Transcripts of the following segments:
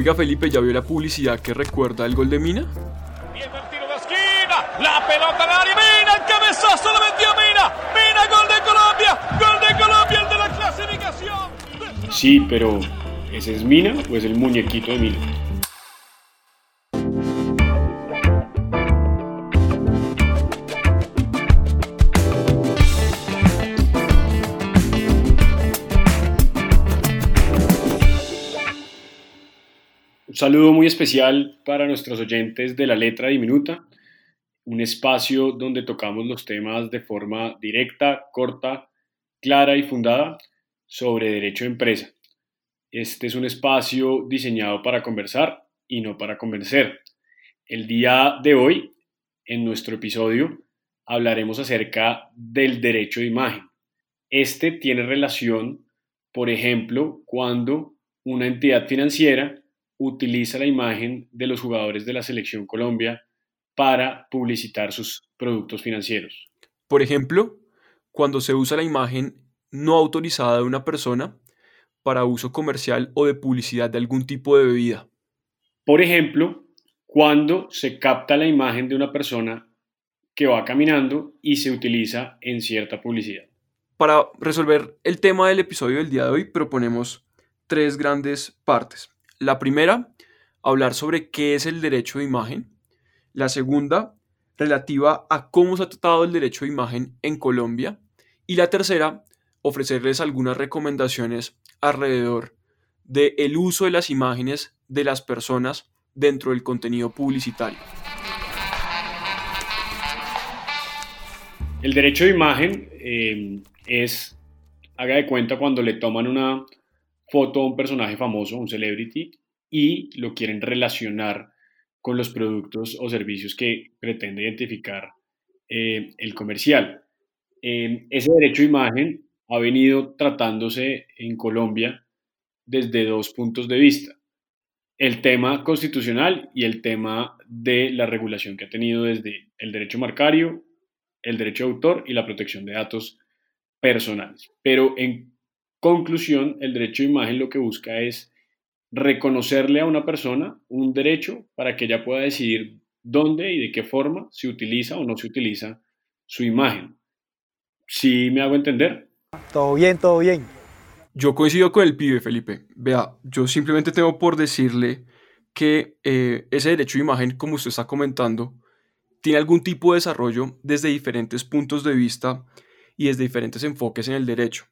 Oiga Felipe, ¿ya vio la publicidad que recuerda el gol de Mina? Viene el tiro de esquina, la pelota en área, Mina, el cabezazo lo metió Mina, Mina, gol de Colombia, gol de Colombia, el de la clasificación. Sí, pero ¿ese es Mina o es el muñequito de Mina? Saludo muy especial para nuestros oyentes de la letra diminuta, un espacio donde tocamos los temas de forma directa, corta, clara y fundada sobre derecho de empresa. Este es un espacio diseñado para conversar y no para convencer. El día de hoy, en nuestro episodio, hablaremos acerca del derecho de imagen. Este tiene relación, por ejemplo, cuando una entidad financiera utiliza la imagen de los jugadores de la selección Colombia para publicitar sus productos financieros. Por ejemplo, cuando se usa la imagen no autorizada de una persona para uso comercial o de publicidad de algún tipo de bebida. Por ejemplo, cuando se capta la imagen de una persona que va caminando y se utiliza en cierta publicidad. Para resolver el tema del episodio del día de hoy proponemos tres grandes partes. La primera, hablar sobre qué es el derecho de imagen. La segunda, relativa a cómo se ha tratado el derecho de imagen en Colombia. Y la tercera, ofrecerles algunas recomendaciones alrededor del el uso de las imágenes de las personas dentro del contenido publicitario. El derecho de imagen eh, es, haga de cuenta, cuando le toman una foto a un personaje famoso, un celebrity, y lo quieren relacionar con los productos o servicios que pretende identificar eh, el comercial. Eh, ese derecho de imagen ha venido tratándose en Colombia desde dos puntos de vista. El tema constitucional y el tema de la regulación que ha tenido desde el derecho marcario, el derecho de autor y la protección de datos personales. Pero en conclusión, el derecho de imagen lo que busca es reconocerle a una persona un derecho para que ella pueda decidir dónde y de qué forma se utiliza o no se utiliza su imagen. ¿Sí me hago entender? Todo bien, todo bien. Yo coincido con el pibe, Felipe. Vea, yo simplemente tengo por decirle que eh, ese derecho de imagen, como usted está comentando, tiene algún tipo de desarrollo desde diferentes puntos de vista y desde diferentes enfoques en el derecho.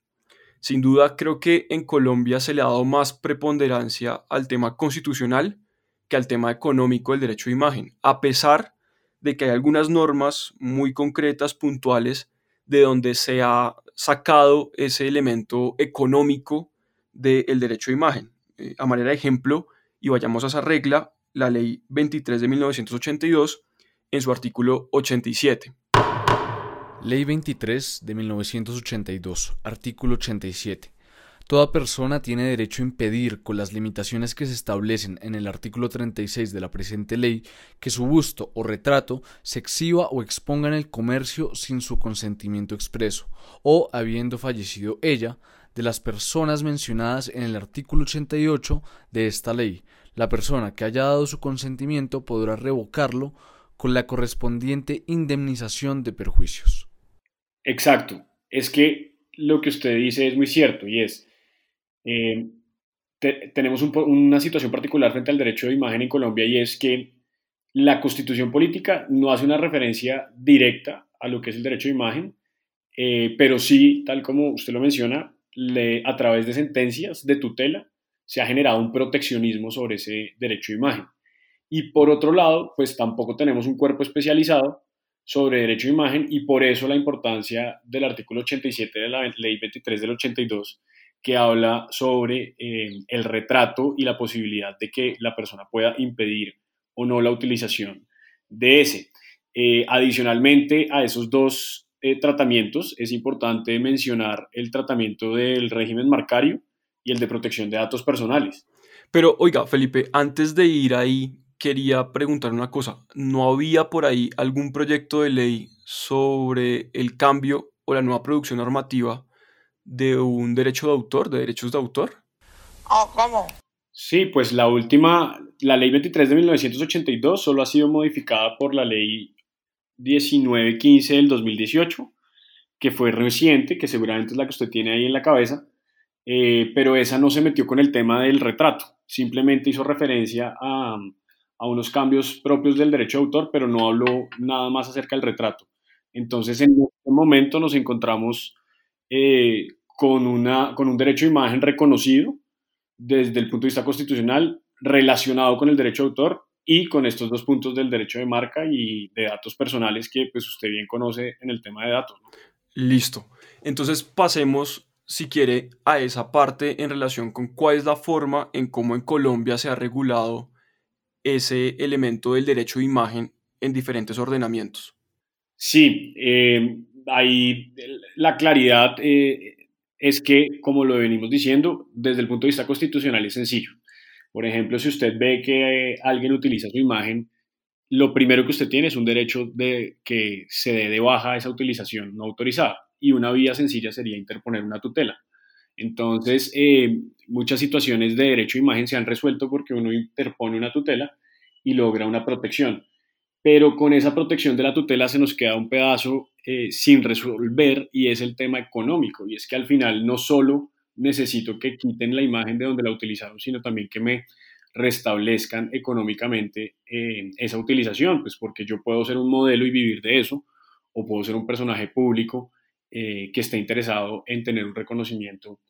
Sin duda, creo que en Colombia se le ha dado más preponderancia al tema constitucional que al tema económico del derecho de imagen, a pesar de que hay algunas normas muy concretas, puntuales, de donde se ha sacado ese elemento económico del derecho de imagen. Eh, a manera de ejemplo, y vayamos a esa regla, la ley 23 de 1982, en su artículo 87. Ley 23 de 1982, artículo 87. Toda persona tiene derecho a impedir, con las limitaciones que se establecen en el artículo 36 de la presente ley, que su busto o retrato se exhiba o exponga en el comercio sin su consentimiento expreso, o habiendo fallecido ella, de las personas mencionadas en el artículo 88 de esta ley. La persona que haya dado su consentimiento podrá revocarlo con la correspondiente indemnización de perjuicios. Exacto. Es que lo que usted dice es muy cierto y es, eh, tenemos una situación particular frente al derecho de imagen en Colombia y es que la constitución política no hace una referencia directa a lo que es el derecho de imagen, eh, pero sí, tal como usted lo menciona, a través de sentencias de tutela se ha generado un proteccionismo sobre ese derecho de imagen. Y por otro lado, pues tampoco tenemos un cuerpo especializado sobre derecho de imagen y por eso la importancia del artículo 87 de la ley 23 del 82 que habla sobre eh, el retrato y la posibilidad de que la persona pueda impedir o no la utilización de ese. Eh, adicionalmente a esos dos eh, tratamientos es importante mencionar el tratamiento del régimen marcario y el de protección de datos personales. Pero oiga, Felipe, antes de ir ahí, quería preguntar una cosa. ¿No había por ahí algún proyecto de ley sobre el cambio o la nueva producción normativa de un derecho de autor, de derechos de autor? Oh, ¿cómo? Sí, pues la última, la ley 23 de 1982 solo ha sido modificada por la ley 1915 del 2018, que fue reciente, que seguramente es la que usted tiene ahí en la cabeza, eh, pero esa no se metió con el tema del retrato, simplemente hizo referencia a, a unos cambios propios del derecho de autor, pero no habló nada más acerca del retrato. Entonces, en este momento nos encontramos eh, con, una, con un derecho de imagen reconocido desde el punto de vista constitucional, relacionado con el derecho de autor y con estos dos puntos del derecho de marca y de datos personales que pues usted bien conoce en el tema de datos. Listo. Entonces pasemos, si quiere, a esa parte en relación con cuál es la forma en cómo en Colombia se ha regulado ese elemento del derecho de imagen en diferentes ordenamientos. Sí, eh, ahí la claridad eh, es que, como lo venimos diciendo, desde el punto de vista constitucional es sencillo. Por ejemplo, si usted ve que alguien utiliza su imagen, lo primero que usted tiene es un derecho de que se dé de baja esa utilización no autorizada. Y una vía sencilla sería interponer una tutela. Entonces, eh, muchas situaciones de derecho de imagen se han resuelto porque uno interpone una tutela y logra una protección. Pero con esa protección de la tutela se nos queda un pedazo eh, sin resolver y es el tema económico. Y es que al final no solo necesito que quiten la imagen de donde la utilizaron, sino también que me restablezcan económicamente eh, esa utilización, pues porque yo puedo ser un modelo y vivir de eso, o puedo ser un personaje público eh, que esté interesado en tener un reconocimiento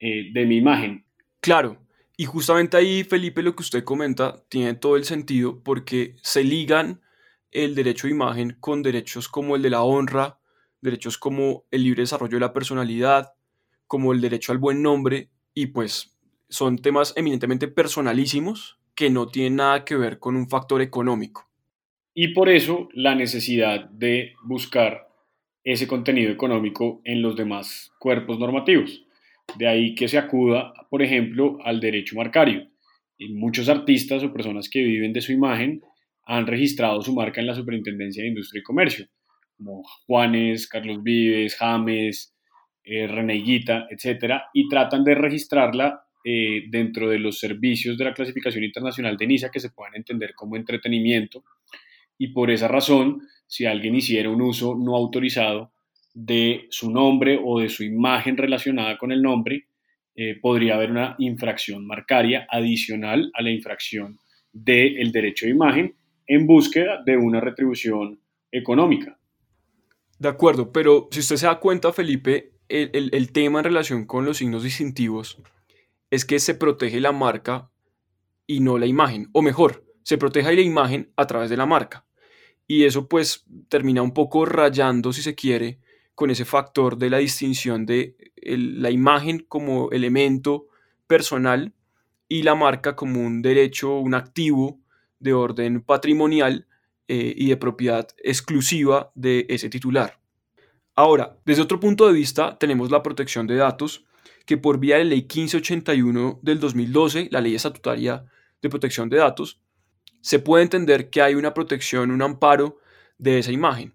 de mi imagen. Claro, y justamente ahí, Felipe, lo que usted comenta tiene todo el sentido porque se ligan el derecho de imagen con derechos como el de la honra, derechos como el libre desarrollo de la personalidad, como el derecho al buen nombre, y pues son temas eminentemente personalísimos que no tienen nada que ver con un factor económico. Y por eso la necesidad de buscar ese contenido económico en los demás cuerpos normativos. De ahí que se acuda, por ejemplo, al derecho marcario. Y muchos artistas o personas que viven de su imagen han registrado su marca en la Superintendencia de Industria y Comercio, como Juanes, Carlos Vives, James, eh, Reneguita, etcétera, y tratan de registrarla eh, dentro de los servicios de la clasificación internacional de NISA que se puedan entender como entretenimiento. Y por esa razón, si alguien hiciera un uso no autorizado de su nombre o de su imagen relacionada con el nombre, eh, podría haber una infracción marcaria adicional a la infracción del derecho de imagen en búsqueda de una retribución económica. De acuerdo, pero si usted se da cuenta, Felipe, el, tema en relación con los signos distintivos es que se protege la marca y no la imagen, o mejor, se protege la imagen a través de la marca. Y eso pues termina un poco rayando, si se quiere, con ese factor de la distinción de la imagen como elemento personal y la marca como un derecho, un activo de orden patrimonial eh, y de propiedad exclusiva de ese titular. Ahora, desde otro punto de vista, tenemos la protección de datos, que por vía de ley 1581 del 2012, la ley estatutaria de protección de datos, se puede entender que hay una protección, un amparo de esa imagen.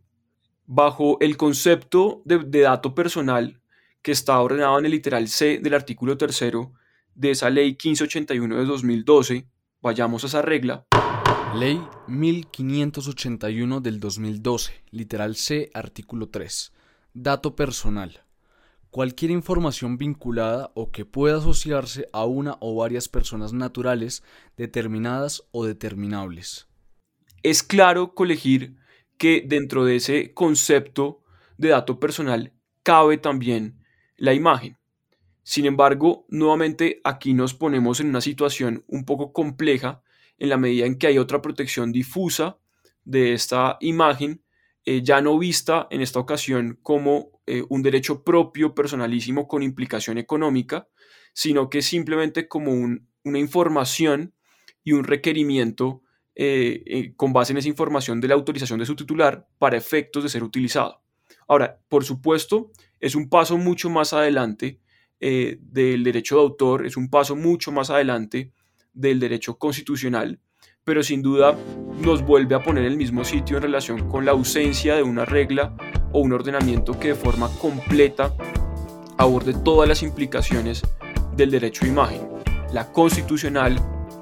Bajo el concepto de, de dato personal que está ordenado en el literal C del artículo tercero de esa ley 1581 de 2012, vayamos a esa regla, Ley 1581 del 2012, literal C, artículo 3. Dato personal. Cualquier información vinculada o que pueda asociarse a una o varias personas naturales determinadas o determinables. Es claro colegir que dentro de ese concepto de dato personal cabe también la imagen. Sin embargo, nuevamente aquí nos ponemos en una situación un poco compleja en la medida en que hay otra protección difusa de esta imagen, eh, ya no vista en esta ocasión como eh, un derecho propio, personalísimo, con implicación económica, sino que simplemente como una información y un requerimiento eh, con base en esa información de la autorización de su titular para efectos de ser utilizado. Ahora, por supuesto, es un paso mucho más adelante del derecho de autor, es un paso mucho más adelante del derecho constitucional, pero sin duda nos vuelve a poner en el mismo sitio en relación con la ausencia de una regla o un ordenamiento que de forma completa aborde todas las implicaciones del derecho a imagen. la constitucional,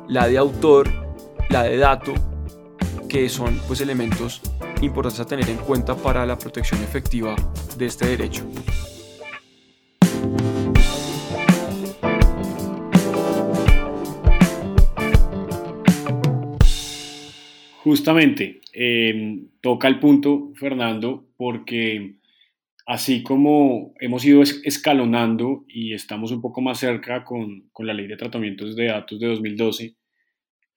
la de autor, la de dato, que son pues elementos importantes a tener en cuenta para la protección efectiva de este derecho. Justamente, em, toca el punto, Fernando, porque así como hemos ido escalonando y estamos un poco más cerca con, con, la ley de tratamientos de datos de 2012,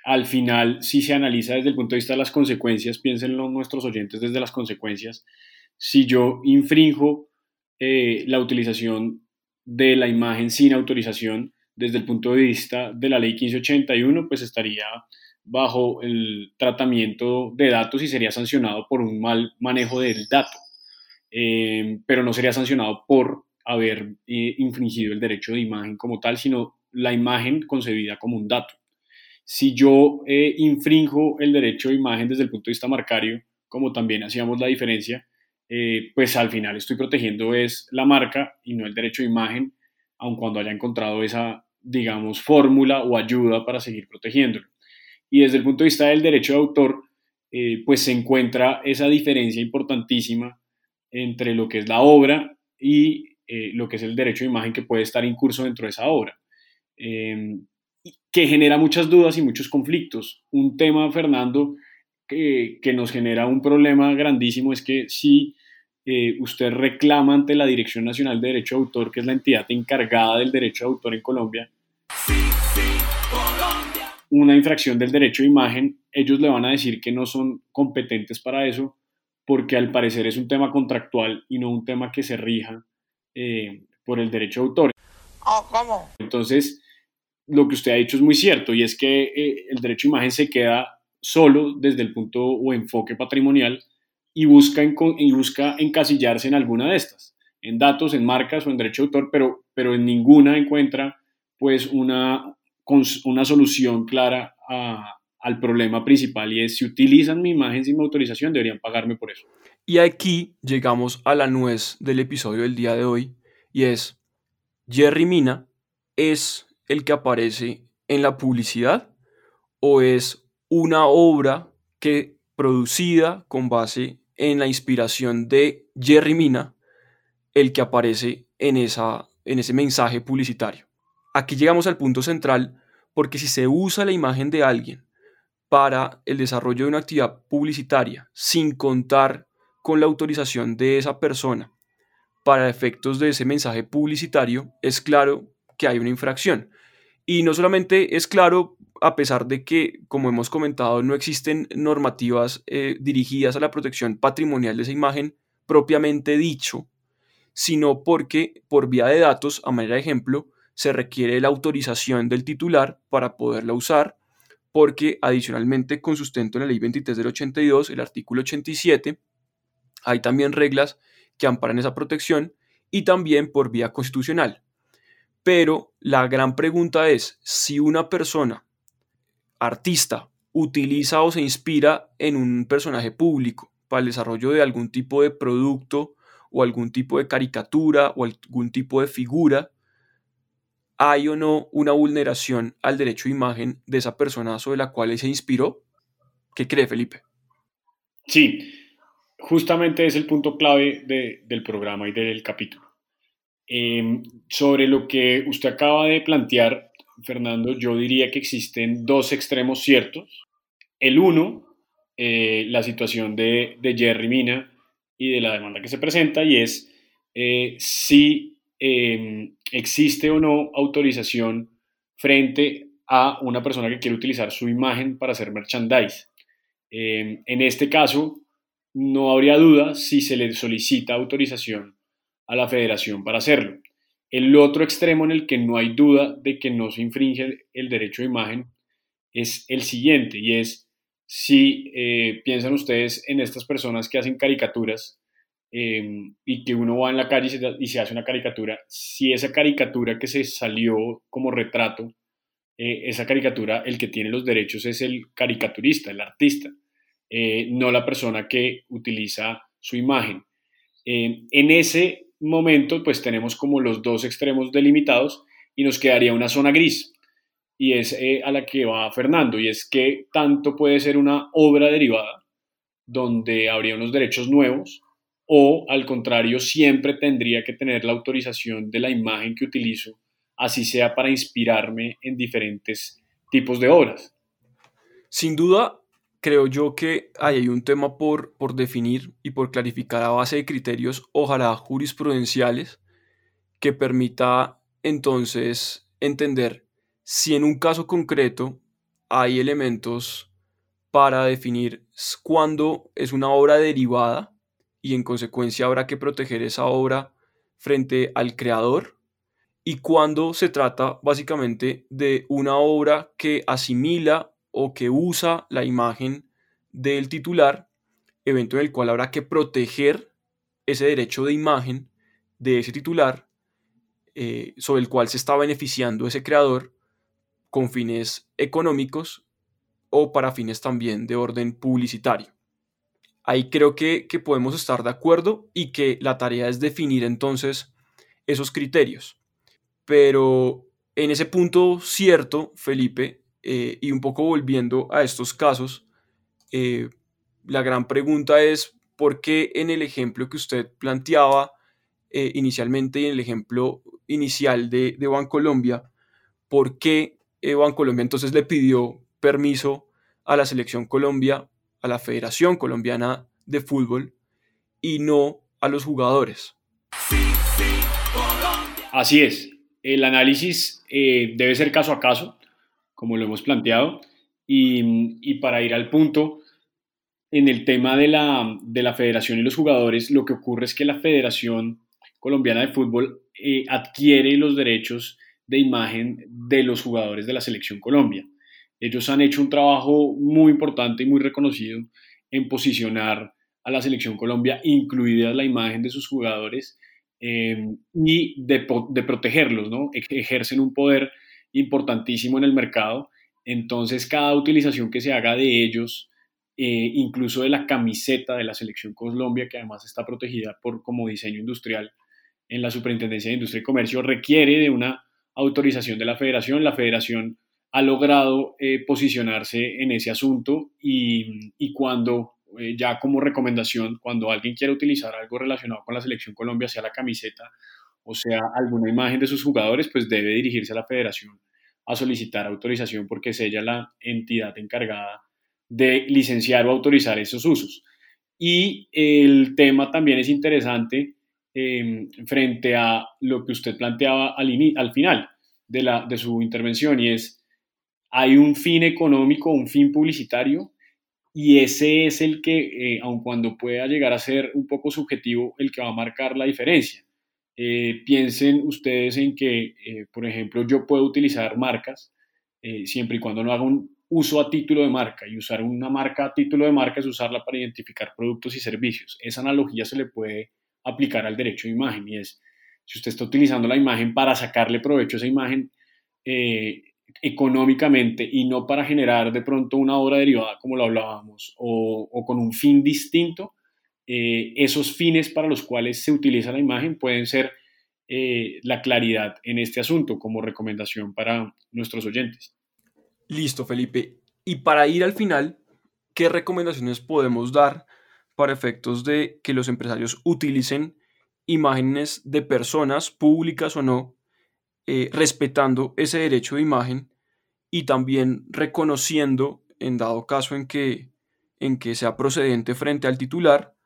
al final, si se analiza desde el punto de vista de las consecuencias, piénsenlo nuestros oyentes desde las consecuencias, si yo infrinjo eh, la utilización de la imagen sin autorización desde el punto de vista de la ley 1581, pues estaría bajo el tratamiento de datos y sería sancionado por un mal manejo del dato, eh, pero no sería sancionado por haber eh, infringido el derecho de imagen como tal, sino la imagen concebida como un dato. Si yo eh, el derecho de imagen desde el punto de vista marcario, como también hacíamos la diferencia, pues al final estoy protegiendo es la marca y no el derecho de imagen, aun cuando haya encontrado esa, digamos, fórmula o ayuda para seguir protegiéndolo. Y desde el punto de vista del derecho de autor, eh, pues se encuentra esa diferencia importantísima entre lo que es la obra y eh, lo que es el derecho de imagen que puede estar incurso dentro de esa obra, em, que genera muchas dudas y muchos conflictos. Un tema, Fernando, que, que nos genera un problema grandísimo es que si eh, usted reclama ante la Dirección Nacional de Derecho de Autor, que es la entidad encargada del derecho de autor en Colombia, una infracción del derecho de imagen, ellos le van a decir que no son competentes para eso, porque al parecer es un tema contractual y no un tema que se rija eh, por el derecho de autor. Oh, ¿Cómo? Entonces, lo que usted ha dicho es muy cierto, y es que eh, el derecho de imagen se queda solo desde el punto o enfoque patrimonial y busca, y busca encasillarse en alguna de estas, en datos, en marcas o en derecho de autor, pero, pero en ninguna encuentra pues una, con una solución clara al problema principal y es si utilizan mi imagen sin mi autorización deberían pagarme por eso. Y aquí llegamos a la nuez del episodio del día de hoy y es Jerry Mina es el que aparece en la publicidad o es una obra que producida con base en la inspiración de Jerry Mina el que aparece en, esa, en ese mensaje publicitario. Aquí llegamos al punto central porque si se usa la imagen de alguien para el desarrollo de una actividad publicitaria sin contar con la autorización de esa persona para efectos de ese mensaje publicitario, es claro que hay una infracción. Y no solamente es claro, a pesar de que, como hemos comentado, no existen normativas eh, dirigidas a la protección patrimonial de esa imagen propiamente dicho, sino porque por vía de datos, a manera de ejemplo, se requiere la autorización del titular para poderla usar, porque adicionalmente con sustento en la ley 23 del 82, el artículo 87, hay también reglas que amparan esa protección y también por vía constitucional. Pero la gran pregunta es, si una persona, artista, utiliza o se inspira en un personaje público para el desarrollo de algún tipo de producto o algún tipo de caricatura o algún tipo de figura, ¿hay o no una vulneración al derecho de imagen de esa persona sobre la cual se inspiró? ¿Qué cree Felipe? Sí, justamente es el punto clave del programa y del capítulo. Em, sobre lo que usted acaba de plantear, Fernando, yo diría que existen dos extremos ciertos. El uno, eh, la situación de, Jerry Mina y de la demanda que se presenta, y es eh, si Em, existe o no autorización frente a una persona que quiere utilizar su imagen para hacer merchandise. Em, en este caso, no habría duda si se le solicita autorización a la federación para hacerlo. El otro extremo en el que no hay duda de que no se infringe el derecho de imagen es el siguiente, y es si eh, piensan ustedes en estas personas que hacen caricaturas Em, y que uno va en la calle y se, hace una caricatura, si esa caricatura que se salió como retrato, eh, esa caricatura, el que tiene los derechos es el caricaturista, el artista, eh, no la persona que utiliza su imagen. Em, en ese momento, pues tenemos como los dos extremos delimitados y nos quedaría una zona gris. y es eh, a la que va Fernando, y es que tanto puede ser una obra derivada, donde habría unos derechos nuevos, o al contrario, siempre tendría que tener la autorización de la imagen que utilizo, así sea para inspirarme en diferentes tipos de obras. Sin duda, creo yo que hay un tema por, por definir y por clarificar a base de criterios, ojalá jurisprudenciales, que permita entonces entender si en un caso concreto hay elementos para definir cuándo es una obra derivada y en consecuencia habrá que proteger esa obra frente al creador y cuándo se trata básicamente de una obra que asimila o que usa la imagen del titular, evento en el cual habrá que proteger ese derecho de imagen de ese titular eh, sobre el cual se está beneficiando ese creador con fines económicos o para fines también de orden publicitario. Ahí creo que, podemos estar de acuerdo y que la tarea es definir entonces esos criterios. Pero en ese punto cierto, Felipe, eh, y un poco volviendo a estos casos, eh, la gran pregunta es por qué en el ejemplo que usted planteaba eh, inicialmente y en el ejemplo inicial de, de Bancolombia, por qué Colombia entonces le pidió permiso a la Selección Colombia, a la Federación Colombiana de Fútbol y no a los jugadores. Así es, el análisis eh, debe ser caso a caso, como lo hemos planteado, y, para ir al punto, en el tema de la, de la, federación y los jugadores, lo que ocurre es que la Federación Colombiana de Fútbol eh, adquiere los derechos de imagen de los jugadores de la selección Colombia. Ellos han hecho un trabajo muy importante y muy reconocido en posicionar a la selección Colombia, incluida la imagen de sus jugadores, eh, y de, protegerlos, ¿no? Ejercen un poder importantísimo en el mercado. Entonces, cada utilización que se haga de ellos, eh, incluso de la camiseta de la selección Colombia, que además está protegida por como diseño industrial en la Superintendencia de Industria y Comercio, requiere de una autorización de la federación. La federación ha logrado eh, posicionarse en ese asunto y, cuando eh, ya como recomendación, cuando alguien quiera utilizar algo relacionado con la selección Colombia, sea la camiseta o sea alguna imagen de sus jugadores, pues debe dirigirse a la federación a solicitar autorización porque es ella la entidad encargada de licenciar o autorizar esos usos. Y el tema también es interesante Em, frente a lo que usted planteaba al, al final de, la, de su intervención y es, hay un fin económico, un fin publicitario y ese es el que, eh, aun cuando pueda llegar a ser un poco subjetivo, el que va a marcar la diferencia. Eh, piensen ustedes en que, eh, por ejemplo, yo puedo utilizar marcas siempre y cuando no haga un uso a título de marca y usar una marca a título de marca es usarla para identificar productos y servicios. Esa analogía se le puede aplicar al derecho de imagen y es, si usted está utilizando la imagen para sacarle provecho a esa imagen eh, económicamente y no para generar de pronto una obra derivada como lo hablábamos o, con un fin distinto, eh, esos fines para los cuales se utiliza la imagen pueden ser eh, la claridad en este asunto como recomendación para nuestros oyentes. Listo, Felipe. Y para ir al final, ¿qué recomendaciones podemos dar para efectos de que los empresarios utilicen imágenes de personas públicas o no, eh, respetando ese derecho de imagen y también reconociendo, en dado caso en que, en que sea procedente frente al titular,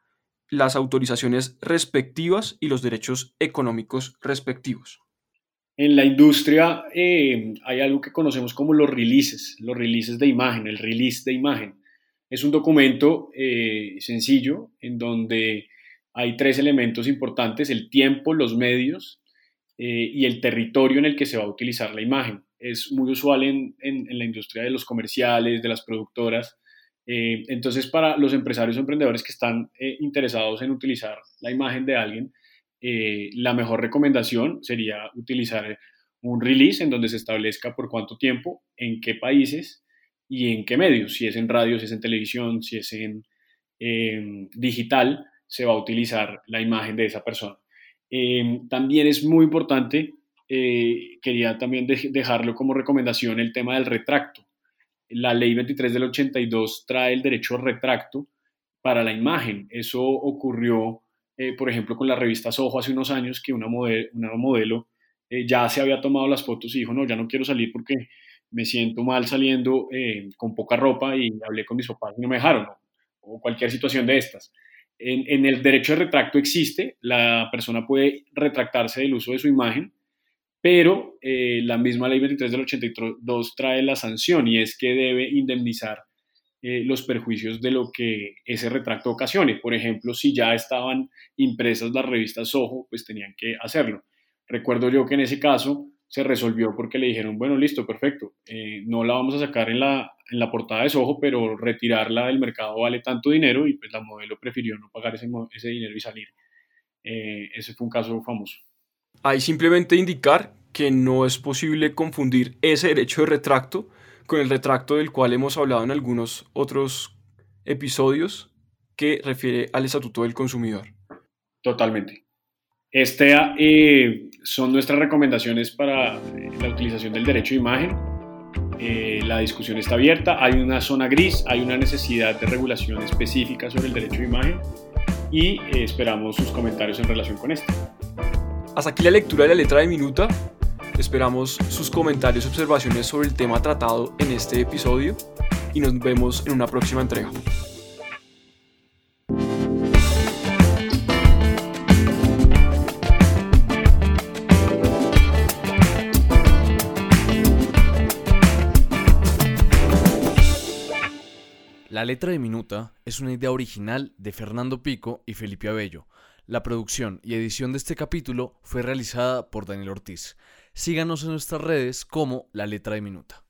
las autorizaciones respectivas y los derechos económicos respectivos. En la industria eh, hay algo que conocemos como los releases, los releases de imagen, el release de imagen. Es un documento eh, sencillo en donde hay tres elementos importantes, el tiempo, los medios eh, y el territorio en el que se va a utilizar la imagen. Es muy usual en, la industria de los comerciales, de las productoras. Eh, entonces, para los empresarios o emprendedores que están interesados en utilizar la imagen de alguien, la mejor recomendación sería utilizar un release en donde se establezca por cuánto tiempo, en qué países y en qué medios, si es en radio, si es en televisión, si es en digital, se va a utilizar la imagen de esa persona. Em, también es muy importante eh, quería también dejarlo como recomendación el tema del retracto. La ley 23 del 82 trae el derecho al retracto para la imagen. Eso ocurrió, eh, por ejemplo, con la revista Soho hace unos años que una, una modelo eh, ya se había tomado las fotos y dijo, no, ya no quiero salir porque me siento mal saliendo con poca ropa y hablé con mis papás y no me dejaron, o cualquier situación de estas. En, el derecho de retracto existe, la persona puede retractarse del uso de su imagen pero eh, la misma ley 23 del 82 trae la sanción y es que debe indemnizar eh, los perjuicios de lo que ese retracto ocasione. Por ejemplo, si ya estaban impresas las revistas Ojo, pues tenían que hacerlo. Recuerdo yo que en ese caso se resolvió porque le dijeron, bueno, listo, perfecto, eh, no la vamos a sacar en la, en la portada de Soho, pero retirarla del mercado vale tanto dinero y pues la modelo prefirió no pagar ese, ese dinero y salir. ese fue un caso famoso. Hay simplemente indicar que no es posible confundir ese derecho de retracto con el retracto del cual hemos hablado en algunos otros episodios que refiere al Estatuto del Consumidor. Totalmente. Este eh, son nuestras recomendaciones para eh, la utilización del derecho de imagen. Eh, la discusión está abierta, hay una zona gris, hay una necesidad de regulación específica sobre el derecho de imagen y esperamos sus comentarios en relación con esto. Hasta aquí la lectura de la letra de minuta. Esperamos sus comentarios y observaciones sobre el tema tratado en este episodio y nos vemos en una próxima entrega. La letra de Minuta es una idea original de Fernando Pico y Felipe Abello. La producción y edición de este capítulo fue realizada por Daniel Ortiz. Síganos en nuestras redes como La Letra de Minuta.